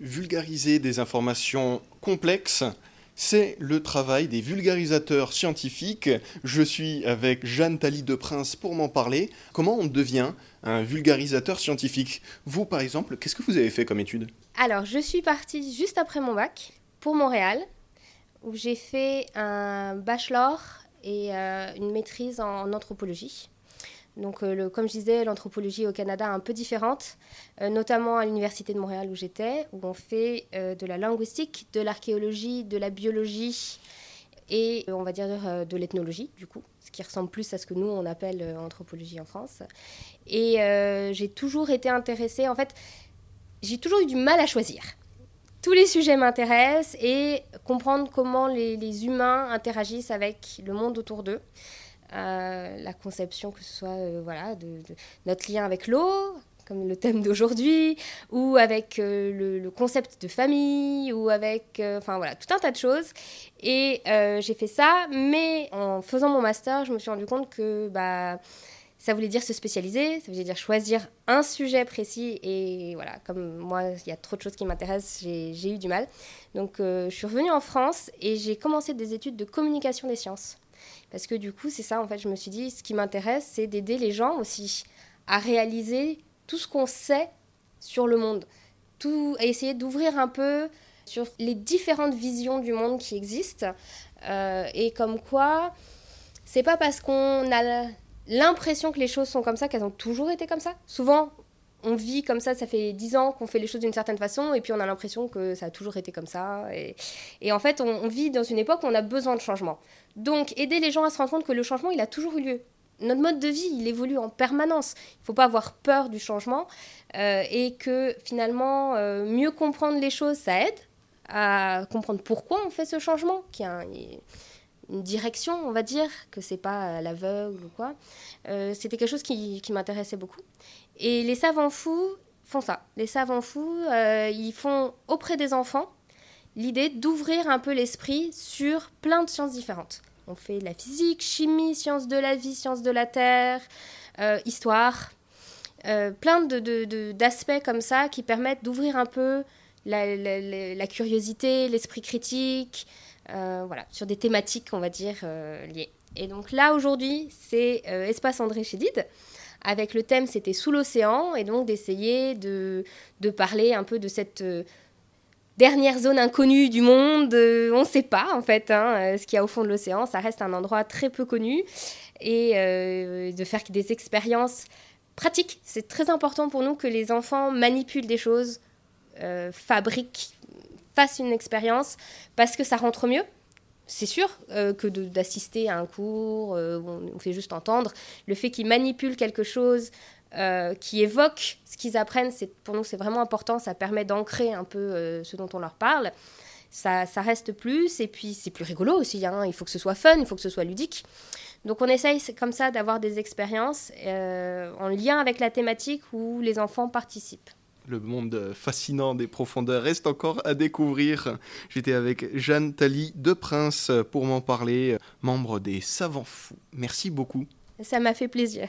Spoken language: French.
Vulgariser des informations complexes, c'est le travail des vulgarisateurs scientifiques. Je suis avec Jeanne Thalie de Prince pour m'en parler. Comment on devient un vulgarisateur scientifique? Vous, par exemple, qu'est-ce que vous avez fait comme étude? Alors, je suis partie juste après mon bac pour Montréal, où j'ai fait un bachelor et euh, une maîtrise en anthropologie. Donc, euh, comme je disais, l'anthropologie au Canada est un peu différente, euh, notamment à l'Université de Montréal où j'étais, où on fait euh, de la linguistique, de l'archéologie, de la biologie et on va dire de l'ethnologie, du coup, ce qui ressemble plus à ce que nous, on appelle anthropologie en France. Et j'ai toujours été intéressée, en fait, j'ai toujours eu du mal à choisir. Tous les sujets m'intéressent et comprendre comment les humains interagissent avec le monde autour d'eux la conception, que ce soit euh, voilà, de, notre lien avec l'eau, comme le thème d'aujourd'hui, ou avec euh, le, concept de famille, ou avec, euh, voilà, tout un tas de choses. Et j'ai fait ça, mais en faisant mon master, je me suis rendu compte que bah, ça voulait dire se spécialiser, ça voulait dire choisir un sujet précis. Et voilà, comme moi, il y a trop de choses qui m'intéressent, j'ai eu du mal. Donc je suis revenue en France et j'ai commencé des études de communication des sciences. Parce que du coup, c'est ça, en fait, je me suis dit, ce qui m'intéresse, c'est d'aider les gens aussi à réaliser tout ce qu'on sait sur le monde. Tout, à essayer d'ouvrir un peu sur les différentes visions du monde qui existent. Euh, et comme quoi, c'est pas parce qu'on a l'impression que les choses sont comme ça qu'elles ont toujours été comme ça. Souvent, on vit comme ça, ça fait dix ans qu'on fait les choses d'une certaine façon, et puis on a l'impression que ça a toujours été comme ça. Et, en fait, on, vit dans une époque où on a besoin de changement. Donc, aider les gens à se rendre compte que le changement, il a toujours eu lieu. Notre mode de vie, il évolue en permanence. Il ne faut pas avoir peur du changement, euh, et que finalement, euh, mieux comprendre les choses, ça aide à comprendre pourquoi on fait ce changement, une direction, on va dire, que c'est pas l'aveugle ou quoi. Euh, c'était quelque chose qui m'intéressait beaucoup. Et les savants fous font ça. Les savants fous, euh, ils font auprès des enfants l'idée d'ouvrir un peu l'esprit sur plein de sciences différentes. On fait la physique, chimie, sciences de la vie, sciences de la terre, euh, histoire, euh, plein d'aspects de, comme ça qui permettent d'ouvrir un peu la, curiosité, l'esprit critique, voilà, sur des thématiques, on va dire, liées. Et donc là, aujourd'hui, c'est Espace André Chédid avec le thème c'était sous l'océan et donc d'essayer de, de, parler un peu de cette euh, dernière zone inconnue du monde. Euh, on ne sait pas en fait hein, euh, ce qu'il y a au fond de l'océan, ça reste un endroit très peu connu et de faire des expériences pratiques. C'est très important pour nous que les enfants manipulent des choses, fabriquent, fassent une expérience parce que ça rentre mieux c'est sûr euh, que d'assister à un cours euh, où on, fait juste entendre, le fait qu'ils manipulent quelque chose, euh, qui évoque ce qu'ils apprennent, pour nous c'est vraiment important, ça permet d'ancrer un peu ce dont on leur parle. Ça, ça reste plus, et puis c'est plus rigolo aussi, hein. il faut que ce soit fun, il faut que ce soit ludique. Donc on essaye comme ça d'avoir des expériences en lien avec la thématique où les enfants participent. Le monde fascinant des profondeurs reste encore à découvrir. J'étais avec Jeanne Thalie de Prince pour m'en parler, membre des Savants Fous. Merci beaucoup. Ça m'a fait plaisir.